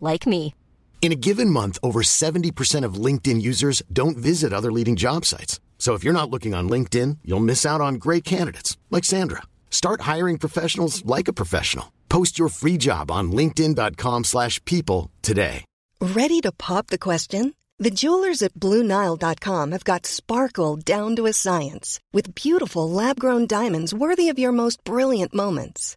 like me. In a given month, over 70% of LinkedIn users don't visit other leading job sites. So if you're not looking on LinkedIn, you'll miss out on great candidates like Sandra. Start hiring professionals like a professional. Post your free job on linkedin.com/people slash people today. Ready to pop the question? The jewelers at BlueNile.com have got sparkle down to a science with beautiful lab-grown diamonds worthy of your most brilliant moments.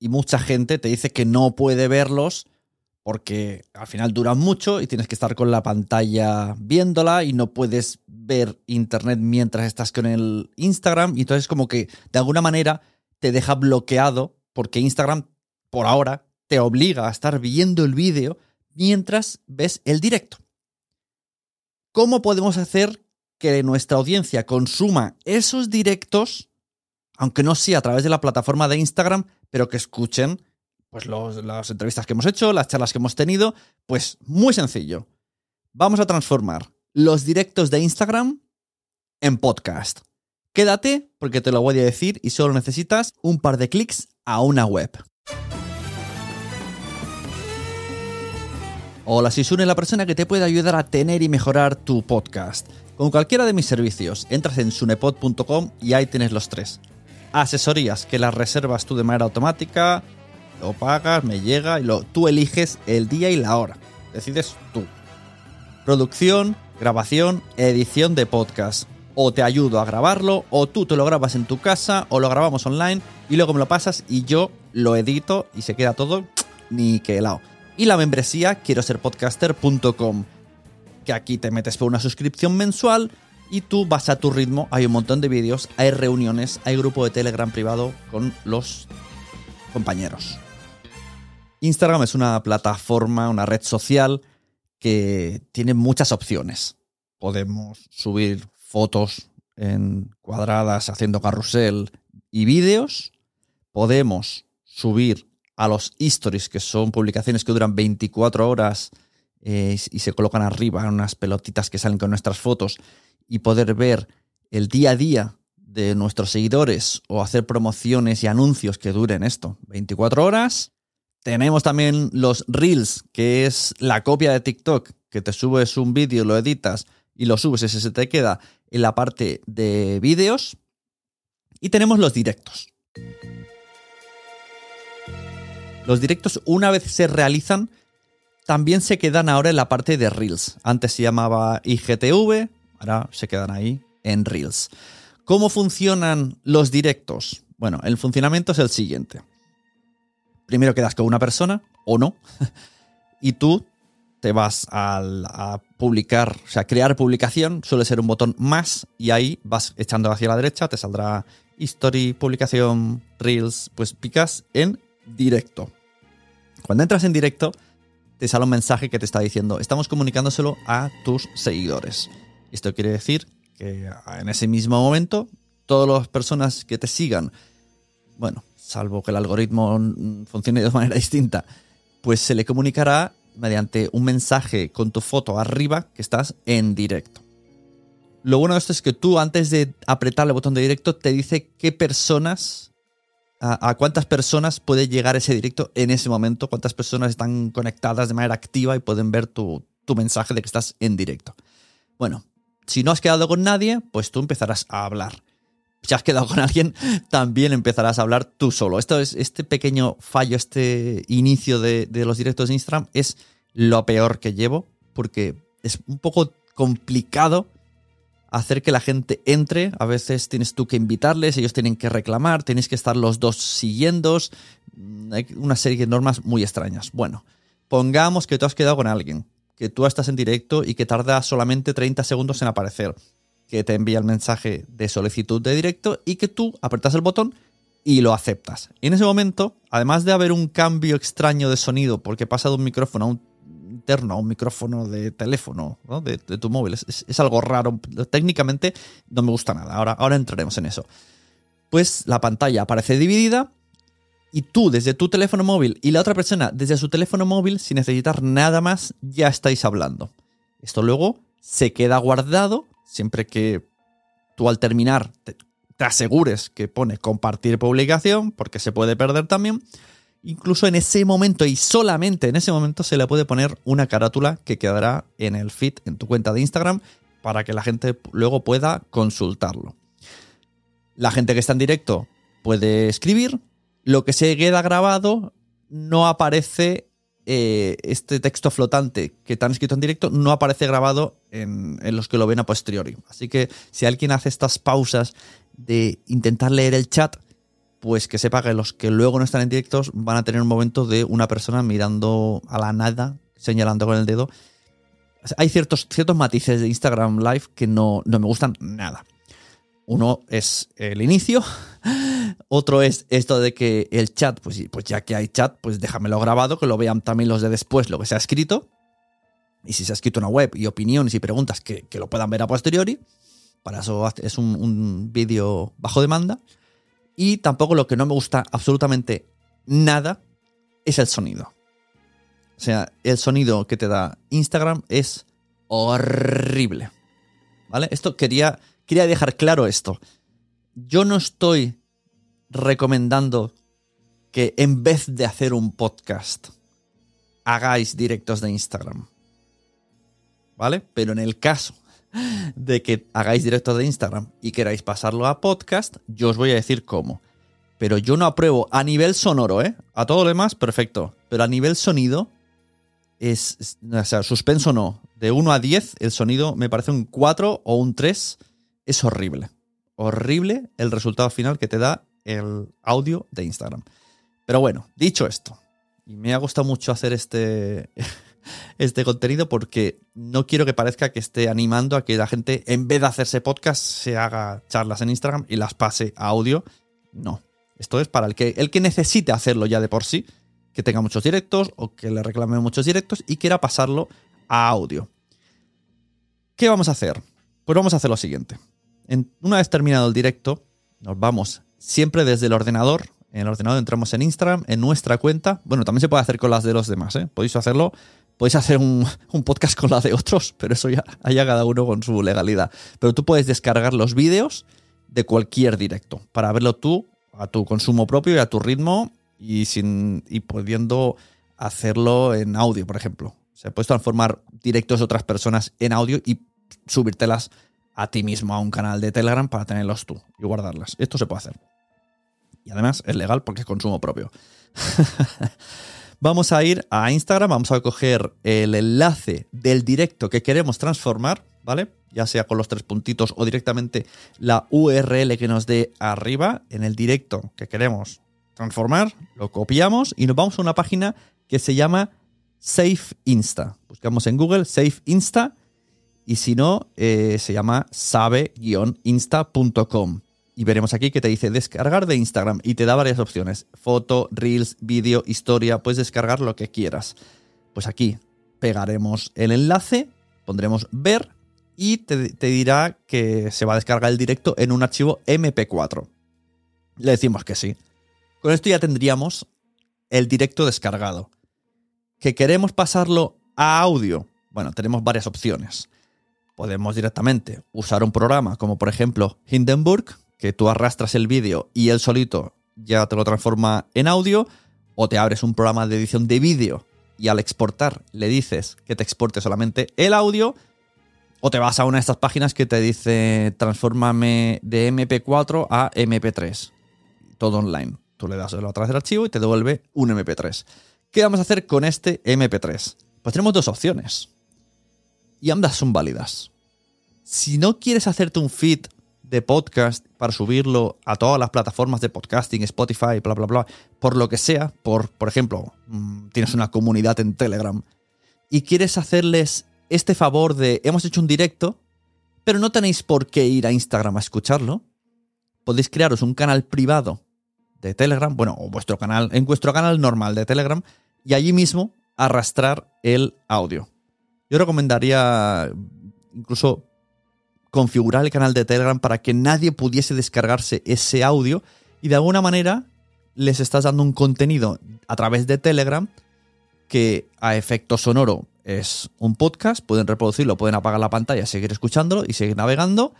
y mucha gente te dice que no puede verlos porque al final duran mucho y tienes que estar con la pantalla viéndola y no puedes ver internet mientras estás con el Instagram y entonces como que de alguna manera te deja bloqueado porque Instagram por ahora te obliga a estar viendo el vídeo mientras ves el directo. ¿Cómo podemos hacer que nuestra audiencia consuma esos directos, aunque no sea a través de la plataforma de Instagram, pero que escuchen pues las entrevistas que hemos hecho, las charlas que hemos tenido? Pues muy sencillo. Vamos a transformar los directos de Instagram en podcast. Quédate porque te lo voy a decir y solo necesitas un par de clics a una web. Hola, soy Sune, la persona que te puede ayudar a tener y mejorar tu podcast. Con cualquiera de mis servicios, entras en sunepod.com y ahí tienes los tres. Asesorías, que las reservas tú de manera automática, lo pagas, me llega y lo, tú eliges el día y la hora. Decides tú. Producción, grabación, edición de podcast. O te ayudo a grabarlo, o tú te lo grabas en tu casa, o lo grabamos online y luego me lo pasas y yo lo edito y se queda todo niquelado. Y la membresía quiero ser podcaster.com, que aquí te metes por una suscripción mensual y tú vas a tu ritmo. Hay un montón de vídeos, hay reuniones, hay grupo de Telegram privado con los compañeros. Instagram es una plataforma, una red social que tiene muchas opciones. Podemos subir fotos en cuadradas haciendo carrusel y vídeos. Podemos subir a los stories, que son publicaciones que duran 24 horas eh, y se colocan arriba en unas pelotitas que salen con nuestras fotos y poder ver el día a día de nuestros seguidores o hacer promociones y anuncios que duren esto, 24 horas. Tenemos también los Reels, que es la copia de TikTok, que te subes un vídeo, lo editas y lo subes, ese se te queda en la parte de vídeos. Y tenemos los directos. Los directos, una vez se realizan, también se quedan ahora en la parte de Reels. Antes se llamaba IGTV, ahora se quedan ahí en Reels. ¿Cómo funcionan los directos? Bueno, el funcionamiento es el siguiente. Primero quedas con una persona, o no, y tú te vas a, publicar, o sea, crear publicación, suele ser un botón más y ahí vas echando hacia la derecha, te saldrá history, publicación, reels, pues picas en directo. Cuando entras en directo, te sale un mensaje que te está diciendo, estamos comunicándoselo a tus seguidores. Esto quiere decir que en ese mismo momento, todas las personas que te sigan, bueno, salvo que el algoritmo funcione de manera distinta, pues se le comunicará mediante un mensaje con tu foto arriba que estás en directo. Lo bueno de esto es que tú antes de apretar el botón de directo te dice qué personas, a, a cuántas personas puede llegar ese directo en ese momento, cuántas personas están conectadas de manera activa y pueden ver tu, tu mensaje de que estás en directo. Bueno, si no has quedado con nadie, pues tú empezarás a hablar. Si has quedado con alguien, también empezarás a hablar tú solo. Esto es, este pequeño fallo, este inicio de, de los directos de Instagram es lo peor que llevo, porque es un poco complicado hacer que la gente entre. A veces tienes tú que invitarles, ellos tienen que reclamar, tenéis que estar los dos siguiendos. Mm, Hay una serie de normas muy extrañas. Bueno, pongamos que tú has quedado con alguien, que tú estás en directo y que tarda solamente 30 segundos en aparecer, que te envía el mensaje de solicitud de directo y que tú apretas el botón y lo aceptas. En ese momento, además de haber un cambio extraño de sonido, porque pasa de un micrófono a un interno a un micrófono de teléfono, ¿no? de, tu móvil. Es, es, algo raro. Técnicamente no me gusta nada. Ahora, ahora entraremos en eso. Pues la pantalla aparece dividida y tú desde tu teléfono móvil y la otra persona desde su teléfono móvil, sin necesitar nada más, ya estáis hablando. Esto luego se queda guardado siempre que tú al terminar te, te asegures que pone compartir publicación, porque se puede perder también incluso en ese momento y solamente en ese momento se le puede poner una carátula que quedará en el feed, en tu cuenta de Instagram, para que la gente luego pueda consultarlo. La gente que está en directo puede escribir, lo que se queda grabado no aparece, eh, este texto flotante que te escrito en directo no aparece grabado en, en los que lo ven a posteriori. Así que si alguien hace estas pausas de intentar leer el chat, pues que sepa que los que luego no están en directos van a tener un momento de una persona mirando a la nada, señalando con el dedo. Hay ciertos, ciertos matices de Instagram Live que no, no me gustan nada. Uno es el inicio, otro es esto de que el chat, pues, pues ya que hay chat, pues déjamelo grabado, que lo vean también los de después lo que se ha escrito. Y si se ha escrito una web y opiniones y preguntas, que, que lo puedan ver a posteriori. Para eso es un, un vídeo bajo demanda. Y tampoco lo que no me gusta absolutamente nada es el sonido. O sea, el sonido que te da Instagram es horrible. ¿Vale? Esto quería, quería dejar claro esto. Yo no estoy recomendando que en vez de hacer un podcast hagáis directos de Instagram. ¿Vale? Pero en el caso de que hagáis directo de Instagram y queráis pasarlo a podcast, yo os voy a decir cómo. Pero yo no apruebo a nivel sonoro, ¿eh? A todo lo demás, perfecto. Pero a nivel sonido, es, es, o sea, suspenso no. De 1 a 10, el sonido me parece un 4 o un 3. Es horrible. Horrible el resultado final que te da el audio de Instagram. Pero bueno, dicho esto, y me ha gustado mucho hacer este, este contenido porque no quiero que parezca que esté animando a que la gente, en vez de hacerse podcast, se haga charlas en Instagram y las pase a audio. No. Esto es para el que, el que necesite hacerlo ya de por sí, que tenga muchos directos o que le reclame muchos directos y quiera pasarlo a audio. ¿Qué vamos a hacer? Pues vamos a hacer lo siguiente. En, una vez terminado el directo, nos vamos siempre desde el ordenador. En el ordenador entramos en Instagram, en nuestra cuenta. Bueno, también se puede hacer con las de los demás, ¿eh? Podéis hacerlo podéis hacer un, un, podcast con la de otros, pero eso ya haya cada uno con su legalidad. Pero tú puedes descargar los vídeos de cualquier directo para verlo tú a tu consumo propio y a tu ritmo y, sin, y pudiendo hacerlo en audio, por ejemplo. O sea, puedes transformar directos de otras personas en audio y subírtelas a ti mismo a un canal de Telegram para tenerlos tú y guardarlas. Esto se puede hacer. Y además es legal porque es consumo propio. Vamos a ir a Instagram, vamos a coger el enlace del directo que queremos transformar, ¿vale? Ya sea con los tres puntitos o directamente la URL que nos dé arriba en el directo que queremos transformar, lo copiamos y nos vamos a una página que se llama Safe Insta. Buscamos en Google Safe Insta y si no, eh, se llama sabe-insta.com. Y veremos aquí que te dice descargar de Instagram y te da varias opciones. Foto, reels, vídeo, historia, puedes descargar lo que quieras. Pues aquí pegaremos el enlace, pondremos ver y te, te dirá que se va a descargar el directo en un archivo MP4. Le decimos que sí. Con esto ya tendríamos el directo descargado. ¿Que queremos pasarlo a audio? Bueno, tenemos varias opciones. Podemos directamente usar un programa como por ejemplo Hindenburg, que tú arrastras el vídeo y él solito ya te lo transforma en audio, o te abres un programa de edición de vídeo y al exportar le dices que te exporte solamente el audio, o te vas a una de estas páginas que te dice transfórmame de MP4 a MP3. Todo online. Tú le das a través del archivo y te devuelve un MP3. ¿Qué vamos a hacer con este MP3? Pues tenemos dos opciones. Y ambas son válidas. Si no quieres hacerte un feed de podcast para subirlo a todas las plataformas de podcasting, Spotify, bla, bla, bla, por lo que sea, por, por ejemplo, mm, tienes una comunidad en Telegram y quieres hacerles este favor de hemos hecho un directo, pero no tenéis por qué ir a Instagram a escucharlo, podéis crearos un canal privado de Telegram, bueno, o vuestro canal, en vuestro canal normal de Telegram, y allí mismo arrastrar el audio. Yo recomendaría incluso configurar el canal de Telegram para que nadie pudiese descargarse ese audio y de alguna manera les estás dando un contenido a través de Telegram que a efecto sonoro es un podcast, pueden reproducirlo, pueden apagar la pantalla, seguir escuchándolo y seguir navegando,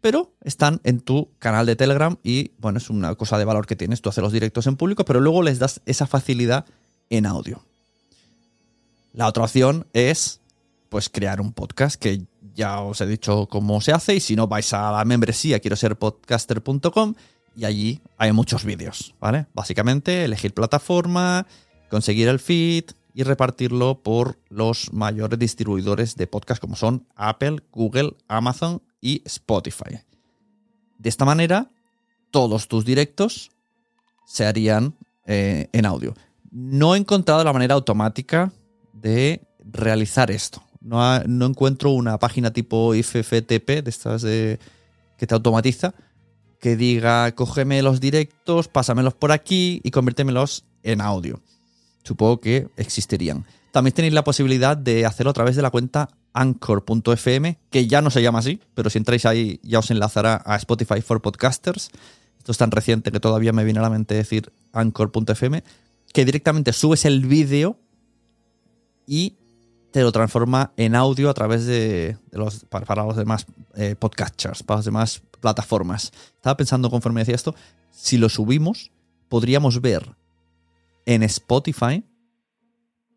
pero están en tu canal de Telegram y bueno, es una cosa de valor que tienes, tú haces los directos en público, pero luego les das esa facilidad en audio. La otra opción es pues crear un podcast que ya os he dicho cómo se hace y si no vais a la membresía quiero ser podcaster.com y allí hay muchos vídeos, ¿vale? Básicamente elegir plataforma, conseguir el feed y repartirlo por los mayores distribuidores de podcast como son Apple, Google, Amazon y Spotify. De esta manera, todos tus directos se harían eh, en audio. No he encontrado la manera automática de realizar esto. No, encuentro una página tipo IFFTP, de estas que te automatiza, que diga, cógeme los directos, pásamelos por aquí y conviértemelos en audio. Supongo que existirían. También tenéis la posibilidad de hacerlo a través de la cuenta anchor.fm, que ya no se llama así, pero si entráis ahí ya os enlazará a Spotify for Podcasters. Esto es tan reciente que todavía me viene a la mente decir anchor.fm, que directamente subes el vídeo y te lo transforma en audio a través de, los para, los demás eh, podcasters, para las demás plataformas. Estaba pensando conforme decía esto, si lo subimos, podríamos ver en Spotify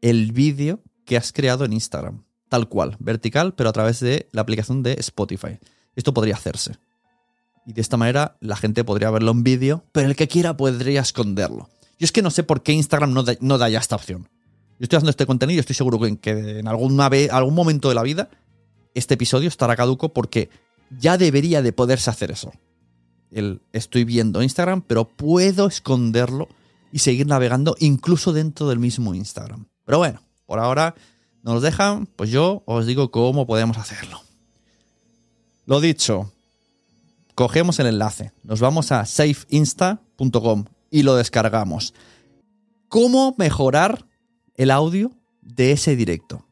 el vídeo que has creado en Instagram. Tal cual, vertical, pero a través de la aplicación de Spotify. Esto podría hacerse. Y de esta manera la gente podría verlo en vídeo, pero el que quiera podría esconderlo. Yo es que no sé por qué Instagram no no da ya esta opción. Yo estoy haciendo este contenido y estoy seguro que, en alguna vez, algún momento de la vida este episodio estará caduco porque ya debería de poderse hacer eso. El, estoy viendo Instagram, pero puedo esconderlo y seguir navegando incluso dentro del mismo Instagram. Pero bueno, por ahora no nos dejan, pues yo os digo cómo podemos hacerlo. Lo dicho, cogemos el enlace, nos vamos a safeinsta.com y lo descargamos. ¿Cómo mejorar el audio de ese directo.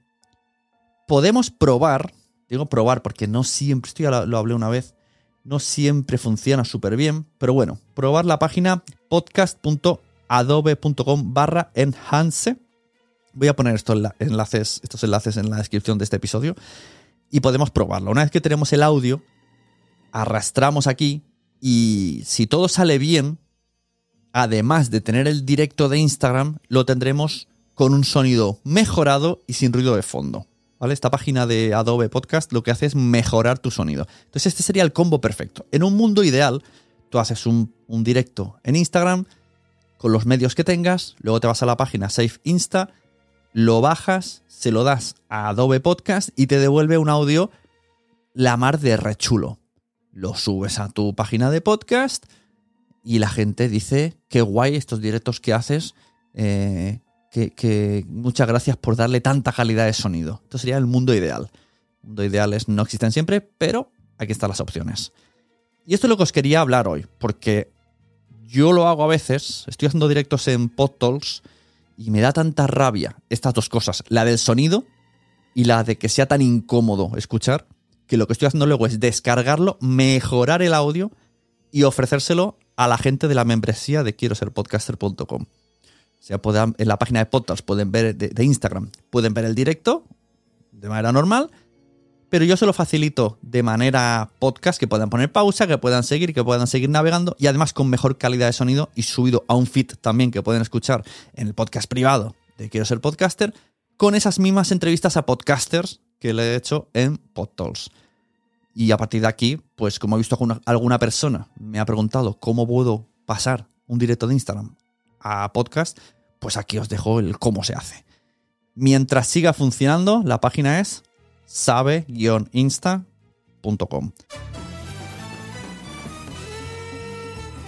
Podemos probar, digo probar porque no siempre, esto ya lo, hablé una vez, no siempre funciona súper bien, pero bueno, probar la página podcast.adobe.com barra enhance. Voy a poner estos enlaces, estos enlaces en la descripción de este episodio y podemos probarlo. Una vez que tenemos el audio, arrastramos aquí y si todo sale bien, además de tener el directo de Instagram, lo tendremos con un sonido mejorado y sin ruido de fondo. ¿Vale? Esta página de Adobe Podcast lo que hace es mejorar tu sonido. Entonces este sería el combo perfecto. En un mundo ideal, tú haces un, directo en Instagram con los medios que tengas, luego te vas a la página Save Insta, lo bajas, se lo das a Adobe Podcast y te devuelve un audio la mar de rechulo. Lo subes a tu página de podcast y la gente dice, qué guay estos directos que haces, eh, que, muchas gracias por darle tanta calidad de sonido. Esto sería el mundo ideal. Mundo ideales no existen siempre, pero aquí están las opciones. Y esto es lo que os quería hablar hoy, porque yo lo hago a veces, estoy haciendo directos en PodTalks y me da tanta rabia estas dos cosas, la del sonido y la de que sea tan incómodo escuchar, que lo que estoy haciendo luego es descargarlo, mejorar el audio y ofrecérselo a la gente de la membresía de quiero ser podcaster.com. O sea, en la página de podcast pueden ver de, Instagram, pueden ver el directo de manera normal, pero yo se lo facilito de manera podcast, que puedan poner pausa, que puedan seguir, que puedan seguir navegando y además con mejor calidad de sonido y subido a un feed también que pueden escuchar en el podcast privado de Quiero ser podcaster, con esas mismas entrevistas a podcasters que le he hecho en PodTalks. Y a partir de aquí, pues como he visto alguna, alguna persona me ha preguntado cómo puedo pasar un directo de Instagram a podcast, pues aquí os dejo el cómo se hace. Mientras siga funcionando, la página es sabe-insta.com.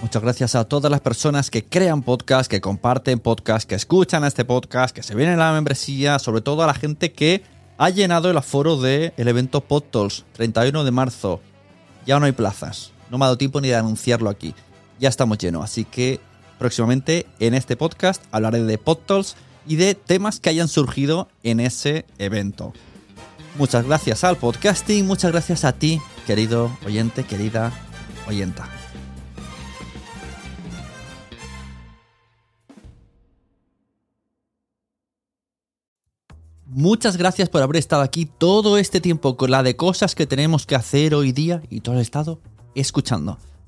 Muchas gracias a todas las personas que crean podcast, que comparten podcast, que escuchan este podcast, que se vienen a la membresía, sobre todo a la gente que ha llenado el aforo del evento PodTools, 31 de marzo. Ya no hay plazas. No me ha dado tiempo ni de anunciarlo aquí. Ya estamos llenos, así que Próximamente en este podcast hablaré de podtalks y de temas que hayan surgido en ese evento. Muchas gracias al podcasting, muchas gracias a ti, querido oyente, querida oyenta. Muchas gracias por haber estado aquí todo este tiempo con la de cosas que tenemos que hacer hoy día y todo el estado escuchando.